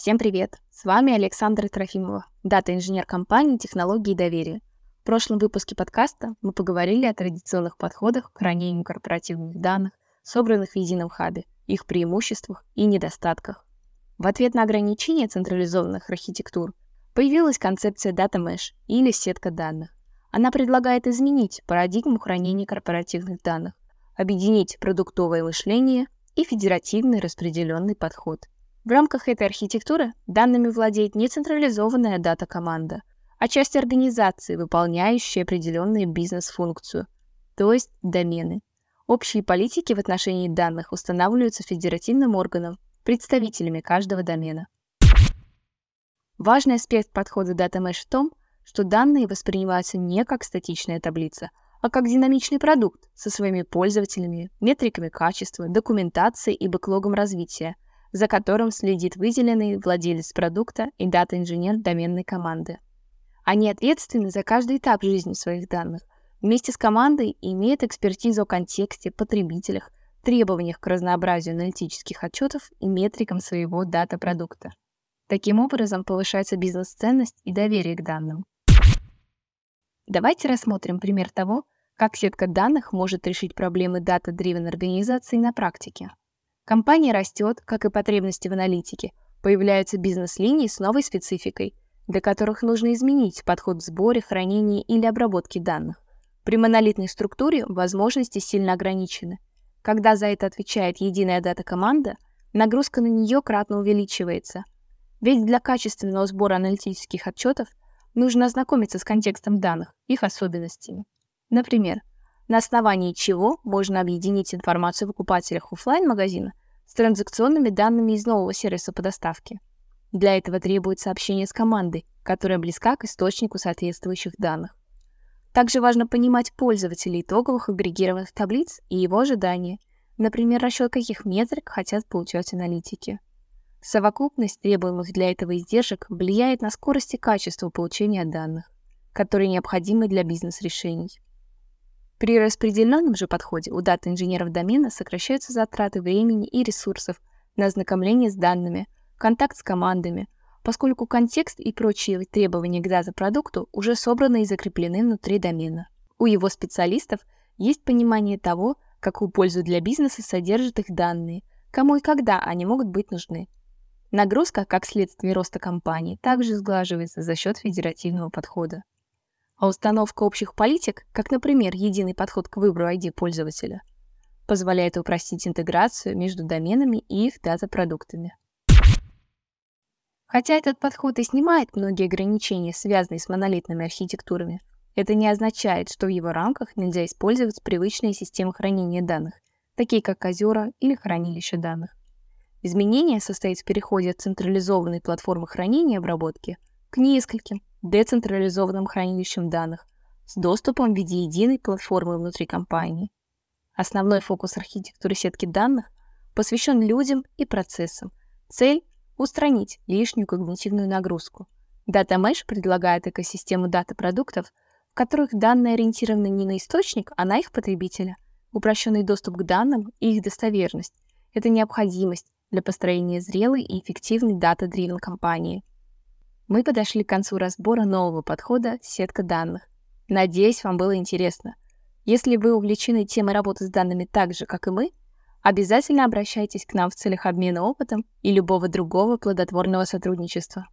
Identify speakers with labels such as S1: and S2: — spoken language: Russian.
S1: Всем привет! С вами Александра Трофимова, дата-инженер компании «Технологии доверия». В прошлом выпуске подкаста мы поговорили о традиционных подходах к хранению корпоративных данных, собранных в едином хабе, их преимуществах и недостатках. В ответ на ограничения централизованных архитектур появилась концепция Data Mesh или сетка данных. Она предлагает изменить парадигму хранения корпоративных данных, объединить продуктовое мышление и федеративный распределенный подход. В рамках этой архитектуры данными владеет не централизованная дата-команда, а часть организации, выполняющая определенную бизнес-функцию, то есть домены. Общие политики в отношении данных устанавливаются федеративным органом, представителями каждого домена. Важный аспект подхода Data Mesh в том, что данные воспринимаются не как статичная таблица, а как динамичный продукт со своими пользователями, метриками качества, документацией и бэклогом развития, за которым следит выделенный владелец продукта и дата-инженер доменной команды. Они ответственны за каждый этап жизни своих данных, вместе с командой имеют экспертизу о контексте, потребителях, требованиях к разнообразию аналитических отчетов и метрикам своего дата-продукта. Таким образом повышается бизнес-ценность и доверие к данным. Давайте рассмотрим пример того, как сетка данных может решить проблемы дата-дривен организации на практике. Компания растет, как и потребности в аналитике, появляются бизнес-линии с новой спецификой, для которых нужно изменить подход в сборе, хранении или обработке данных. При монолитной структуре возможности сильно ограничены. Когда за это отвечает единая дата-команда, нагрузка на нее кратно увеличивается. Ведь для качественного сбора аналитических отчетов нужно ознакомиться с контекстом данных, их особенностями. Например, на основании чего можно объединить информацию о покупателях офлайн магазина с транзакционными данными из нового сервиса по доставке. Для этого требуется общение с командой, которая близка к источнику соответствующих данных. Также важно понимать пользователей итоговых агрегированных таблиц и его ожидания, например, расчет каких метрик хотят получать аналитики. Совокупность требуемых для этого издержек влияет на скорость и качество получения данных, которые необходимы для бизнес-решений. При распределенном же подходе у дата-инженеров домена сокращаются затраты времени и ресурсов на ознакомление с данными, контакт с командами, поскольку контекст и прочие требования к дата-продукту уже собраны и закреплены внутри домена. У его специалистов есть понимание того, какую пользу для бизнеса содержат их данные, кому и когда они могут быть нужны, Нагрузка, как следствие роста компании, также сглаживается за счет федеративного подхода. А установка общих политик, как, например, единый подход к выбору ID пользователя, позволяет упростить интеграцию между доменами и их дата-продуктами. Хотя этот подход и снимает многие ограничения, связанные с монолитными архитектурами, это не означает, что в его рамках нельзя использовать привычные системы хранения данных, такие как озера или хранилища данных. Изменение состоит в переходе от централизованной платформы хранения и обработки к нескольким децентрализованным хранилищам данных с доступом в виде единой платформы внутри компании. Основной фокус архитектуры сетки данных посвящен людям и процессам. Цель — устранить лишнюю когнитивную нагрузку. Data Mesh предлагает экосистему дата-продуктов, в которых данные ориентированы не на источник, а на их потребителя. Упрощенный доступ к данным и их достоверность — это необходимость, для построения зрелой и эффективной дата-дривен компании. Мы подошли к концу разбора нового подхода «Сетка данных». Надеюсь, вам было интересно. Если вы увлечены темой работы с данными так же, как и мы, обязательно обращайтесь к нам в целях обмена опытом и любого другого плодотворного сотрудничества.